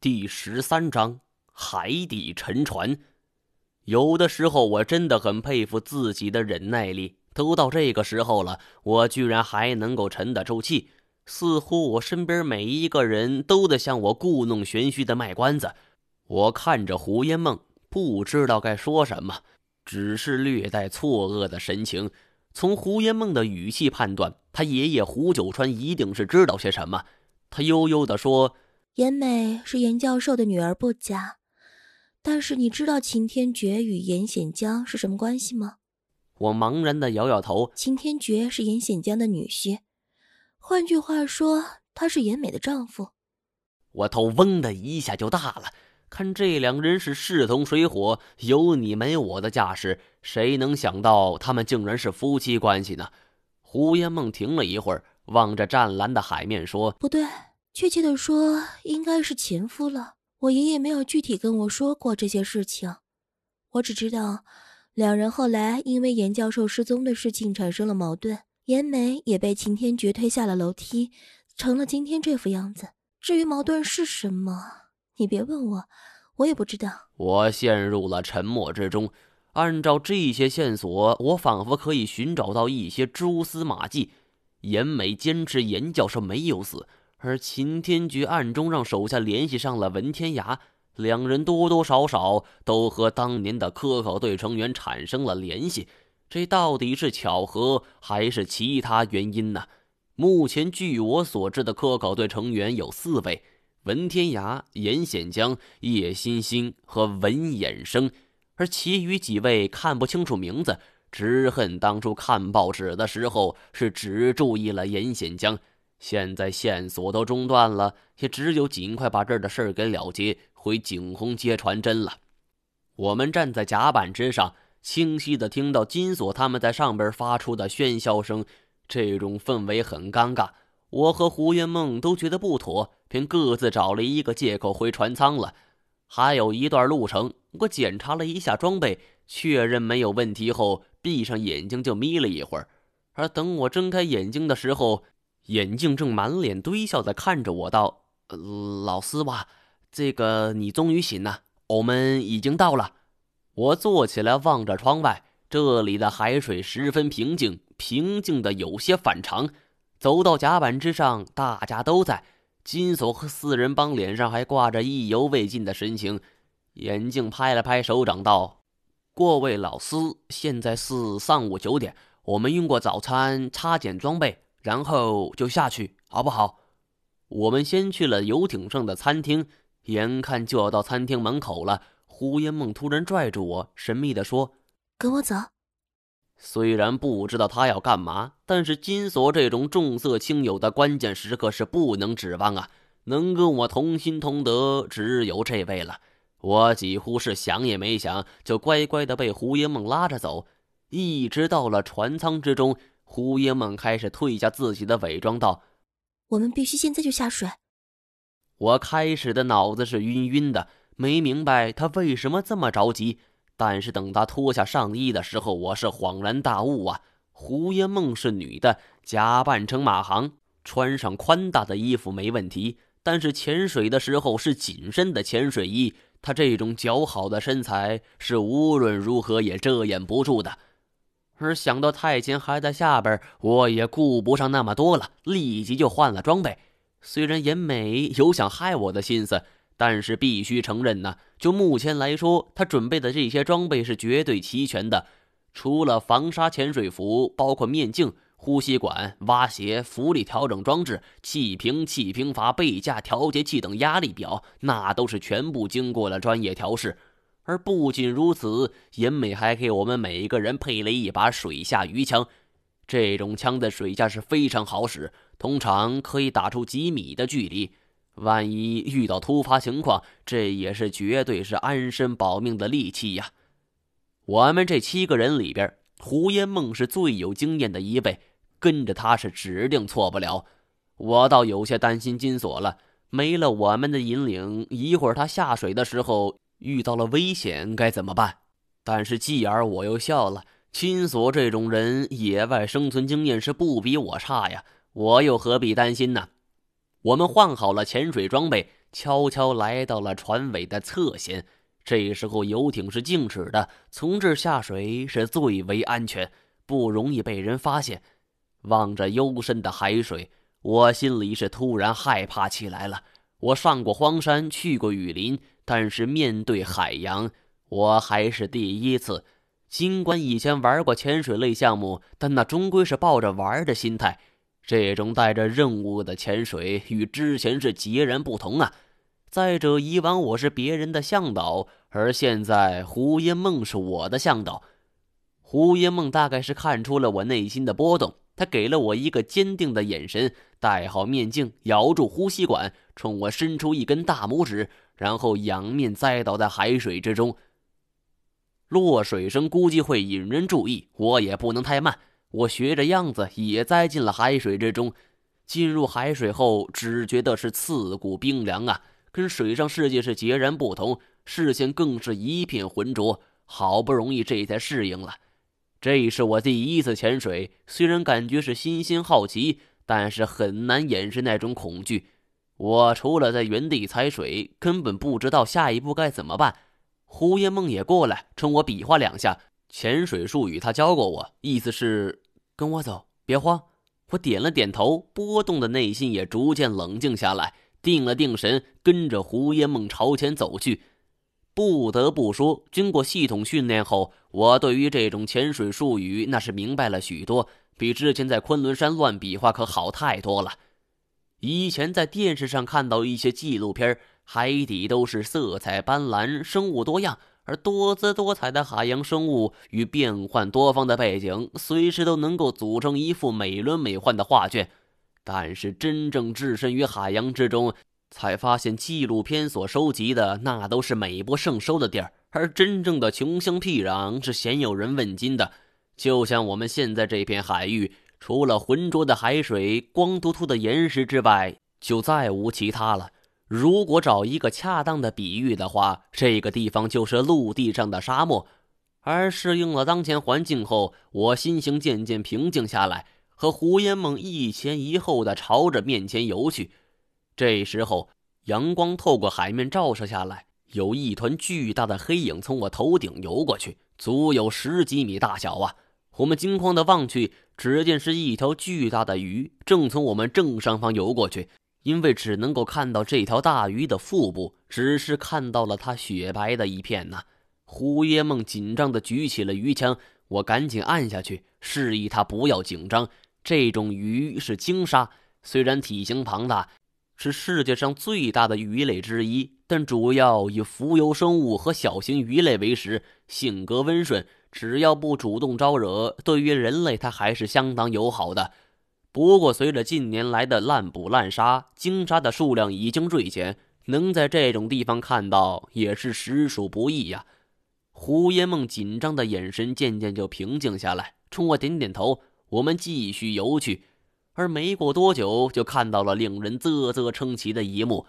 第十三章海底沉船。有的时候，我真的很佩服自己的忍耐力。都到这个时候了，我居然还能够沉得住气。似乎我身边每一个人都在向我故弄玄虚的卖关子。我看着胡烟梦，不知道该说什么，只是略带错愕的神情。从胡烟梦的语气判断，他爷爷胡九川一定是知道些什么。他悠悠地说：“严美是严教授的女儿不假，但是你知道秦天觉与严显江是什么关系吗？”我茫然的摇摇头。秦天觉是严显江的女婿，换句话说，他是严美的丈夫。我头嗡的一下就大了。看这两人是势同水火，有你没我的架势，谁能想到他们竟然是夫妻关系呢？胡烟梦停了一会儿，望着湛蓝的海面说：“不对，确切的说，应该是前夫了。我爷爷没有具体跟我说过这些事情，我只知道，两人后来因为严教授失踪的事情产生了矛盾，严美也被秦天觉推下了楼梯，成了今天这副样子。至于矛盾是什么？”你别问我，我也不知道。我陷入了沉默之中。按照这些线索，我仿佛可以寻找到一些蛛丝马迹。严美坚持严教授没有死，而秦天觉暗中让手下联系上了文天涯，两人多多少少都和当年的科考队成员产生了联系。这到底是巧合还是其他原因呢？目前据我所知的科考队成员有四位。文天涯、严显江、叶欣欣和文衍生，而其余几位看不清楚名字，只恨当初看报纸的时候是只注意了严显江。现在线索都中断了，也只有尽快把这儿的事儿给了结，回景洪接传真了。我们站在甲板之上，清晰的听到金锁他们在上边发出的喧嚣声，这种氛围很尴尬。我和胡云梦都觉得不妥，便各自找了一个借口回船舱了。还有一段路程，我检查了一下装备，确认没有问题后，闭上眼睛就眯了一会儿。而等我睁开眼睛的时候，眼镜正满脸堆笑的看着我道：“老师哇，这个你终于醒了，我们已经到了。”我坐起来望着窗外，这里的海水十分平静，平静的有些反常。走到甲板之上，大家都在。金锁和四人帮脸上还挂着意犹未尽的神情。眼镜拍了拍手掌道：“各位老师，现在是上午九点，我们用过早餐，擦检装备，然后就下去，好不好？”我们先去了游艇上的餐厅，眼看就要到餐厅门口了，胡烟梦突然拽住我，神秘地说：“跟我走。”虽然不知道他要干嘛，但是金锁这种重色轻友的关键时刻是不能指望啊！能跟我同心同德，只有这位了。我几乎是想也没想，就乖乖的被胡烟梦拉着走，一直到了船舱之中，胡烟梦开始褪下自己的伪装，道：“我们必须现在就下水。”我开始的脑子是晕晕的，没明白他为什么这么着急。但是等他脱下上衣的时候，我是恍然大悟啊！胡烟梦是女的，假扮成马航，穿上宽大的衣服没问题。但是潜水的时候是紧身的潜水衣，她这种姣好的身材是无论如何也遮掩不住的。而想到太监还在下边，我也顾不上那么多了，立即就换了装备。虽然严美有想害我的心思。但是必须承认呢，就目前来说，他准备的这些装备是绝对齐全的。除了防沙潜水服，包括面镜、呼吸管、蛙鞋、浮力调整装置、气瓶、气瓶阀、背架调节器等压力表，那都是全部经过了专业调试。而不仅如此，银美还给我们每一个人配了一把水下鱼枪。这种枪在水下是非常好使，通常可以打出几米的距离。万一遇到突发情况，这也是绝对是安身保命的利器呀！我们这七个人里边，胡烟梦是最有经验的一位，跟着他是指定错不了。我倒有些担心金锁了，没了我们的引领，一会儿他下水的时候遇到了危险该怎么办？但是继而我又笑了，金锁这种人，野外生存经验是不比我差呀，我又何必担心呢？我们换好了潜水装备，悄悄来到了船尾的侧舷。这时候游艇是静止的，从这下水是最为安全，不容易被人发现。望着幽深的海水，我心里是突然害怕起来了。我上过荒山，去过雨林，但是面对海洋，我还是第一次。尽管以前玩过潜水类项目，但那终归是抱着玩的心态。这种带着任务的潜水与之前是截然不同啊！再者，以往我是别人的向导，而现在胡烟梦是我的向导。胡烟梦大概是看出了我内心的波动，他给了我一个坚定的眼神，戴好面镜，咬住呼吸管，冲我伸出一根大拇指，然后仰面栽倒在海水之中。落水声估计会引人注意，我也不能太慢。我学着样子也栽进了海水之中，进入海水后，只觉得是刺骨冰凉啊，跟水上世界是截然不同，视线更是一片浑浊。好不容易这才适应了。这是我第一次潜水，虽然感觉是新鲜好奇，但是很难掩饰那种恐惧。我除了在原地踩水，根本不知道下一步该怎么办。胡烟梦也过来，冲我比划两下。潜水术语他教过我，意思是跟我走，别慌。我点了点头，波动的内心也逐渐冷静下来，定了定神，跟着胡烟梦朝前走去。不得不说，经过系统训练后，我对于这种潜水术语那是明白了许多，比之前在昆仑山乱比划可好太多了。以前在电视上看到一些纪录片，海底都是色彩斑斓，生物多样。而多姿多彩的海洋生物与变幻多方的背景，随时都能够组成一幅美轮美奂的画卷。但是真正置身于海洋之中，才发现纪录片所收集的那都是美不胜收的地儿，而真正的穷乡僻壤是鲜有人问津的。就像我们现在这片海域，除了浑浊的海水、光秃秃的岩石之外，就再无其他了。如果找一个恰当的比喻的话，这个地方就是陆地上的沙漠。而适应了当前环境后，我心情渐渐平静下来，和胡烟梦一前一后的朝着面前游去。这时候，阳光透过海面照射下来，有一团巨大的黑影从我头顶游过去，足有十几米大小啊！我们惊慌的望去，只见是一条巨大的鱼正从我们正上方游过去。因为只能够看到这条大鱼的腹部，只是看到了它雪白的一片呐。胡耶梦紧张地举起了鱼枪，我赶紧按下去，示意他不要紧张。这种鱼是鲸鲨，虽然体型庞大，是世界上最大的鱼类之一，但主要以浮游生物和小型鱼类为食，性格温顺，只要不主动招惹，对于人类它还是相当友好的。不过，随着近年来的滥捕滥杀，鲸鲨的数量已经锐减，能在这种地方看到也是实属不易呀。胡烟梦紧张的眼神渐渐就平静下来，冲我点点头。我们继续游去，而没过多久，就看到了令人啧啧称奇的一幕：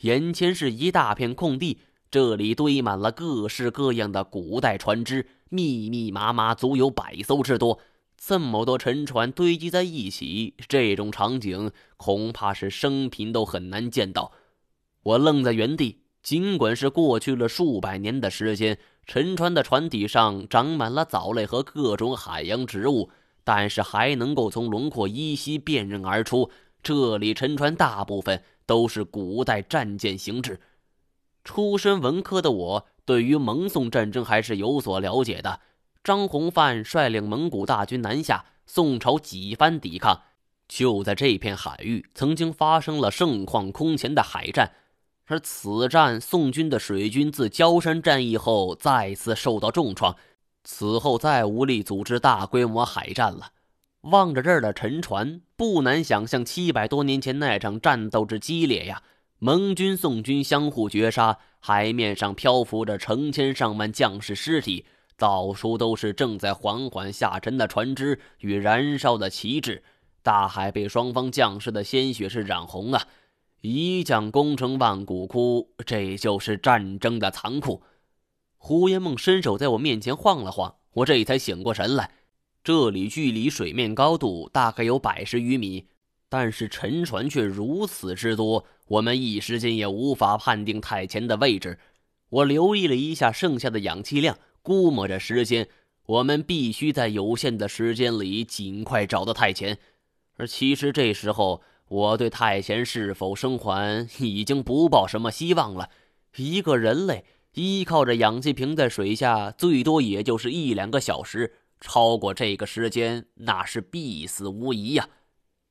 眼前是一大片空地，这里堆满了各式各样的古代船只，密密麻麻，足有百艘之多。这么多沉船堆积在一起，这种场景恐怕是生平都很难见到。我愣在原地，尽管是过去了数百年的时间，沉船的船底上长满了藻类和各种海洋植物，但是还能够从轮廓依稀辨认而出，这里沉船大部分都是古代战舰形制。出身文科的我，对于蒙宋战争还是有所了解的。张弘范率领蒙古大军南下，宋朝几番抵抗。就在这片海域，曾经发生了盛况空前的海战。而此战，宋军的水军自焦山战役后再次受到重创，此后再无力组织大规模海战了。望着这儿的沉船，不难想象七百多年前那场战斗之激烈呀！盟军、宋军相互绝杀，海面上漂浮着成千上万将士尸体。到处都是正在缓缓下沉的船只与燃烧的旗帜，大海被双方将士的鲜血是染红啊！一将功成万骨枯，这就是战争的残酷。胡烟梦伸手在我面前晃了晃，我这才醒过神来。这里距离水面高度大概有百十余米，但是沉船却如此之多，我们一时间也无法判定太前的位置。我留意了一下剩下的氧气量，估摸着时间，我们必须在有限的时间里尽快找到太前。而其实这时候，我对太前是否生还已经不抱什么希望了。一个人类依靠着氧气瓶在水下，最多也就是一两个小时，超过这个时间，那是必死无疑呀。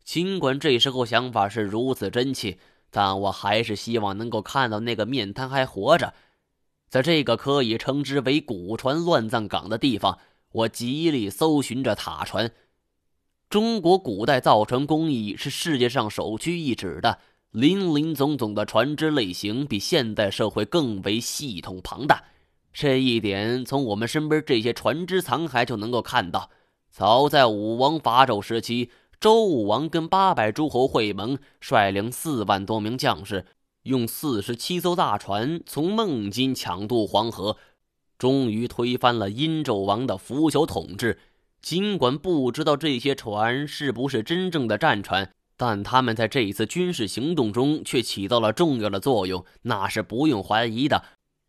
尽管这时候想法是如此真切，但我还是希望能够看到那个面瘫还活着。在这个可以称之为古船乱葬岗的地方，我极力搜寻着塔船。中国古代造船工艺是世界上首屈一指的，林林总总的船只类型比现代社会更为系统庞大。这一点从我们身边这些船只残骸就能够看到。早在武王伐纣时期，周武王跟八百诸侯会盟，率领四万多名将士。用四十七艘大船从孟津抢渡黄河，终于推翻了殷纣王的腐朽统治。尽管不知道这些船是不是真正的战船，但他们在这一次军事行动中却起到了重要的作用，那是不用怀疑的。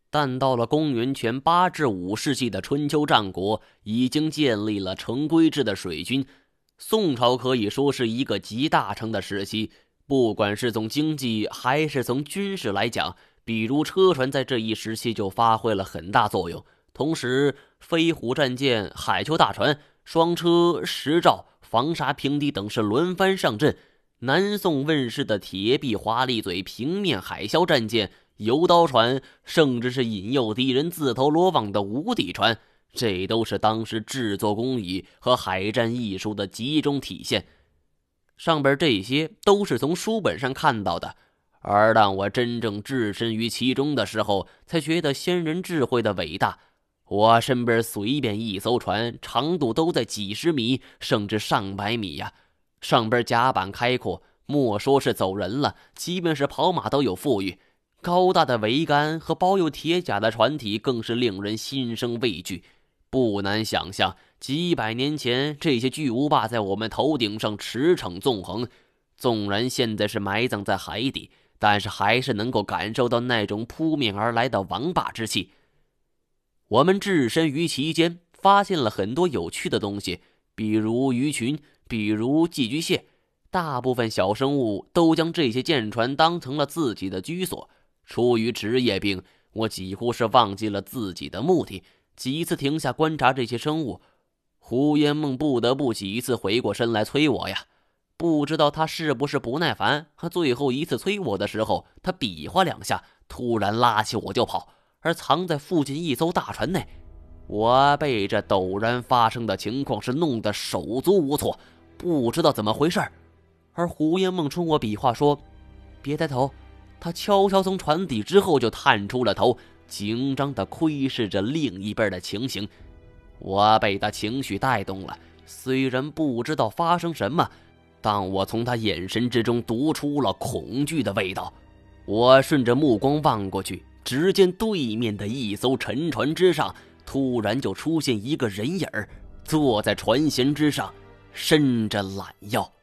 但到了公元前八至五世纪的春秋战国，已经建立了成规制的水军。宋朝可以说是一个集大成的时期。不管是从经济还是从军事来讲，比如车船在这一时期就发挥了很大作用。同时，飞虎战舰、海丘大船、双车、石兆、防沙平堤等是轮番上阵。南宋问世的铁壁华丽嘴平面海啸战舰、游刀船，甚至是引诱敌人自投罗网的无底船，这都是当时制作工艺和海战艺术的集中体现。上边这些都是从书本上看到的，而当我真正置身于其中的时候，才觉得先人智慧的伟大。我身边随便一艘船，长度都在几十米，甚至上百米呀。上边甲板开阔，莫说是走人了，即便是跑马都有富裕。高大的桅杆和包有铁甲的船体，更是令人心生畏惧。不难想象。几百年前，这些巨无霸在我们头顶上驰骋纵横，纵然现在是埋葬在海底，但是还是能够感受到那种扑面而来的王霸之气。我们置身于其间，发现了很多有趣的东西，比如鱼群，比如寄居蟹。大部分小生物都将这些舰船当成了自己的居所。出于职业病，我几乎是忘记了自己的目的，几次停下观察这些生物。胡烟梦不得不几次回过身来催我呀，不知道他是不是不耐烦。他最后一次催我的时候，他比划两下，突然拉起我就跑，而藏在附近一艘大船内。我被这陡然发生的情况是弄得手足无措，不知道怎么回事而胡烟梦冲我比划说：“别抬头。”他悄悄从船底之后就探出了头，紧张地窥视着另一边的情形。我被他情绪带动了，虽然不知道发生什么，但我从他眼神之中读出了恐惧的味道。我顺着目光望过去，只见对面的一艘沉船之上，突然就出现一个人影，坐在船舷之上，伸着懒腰。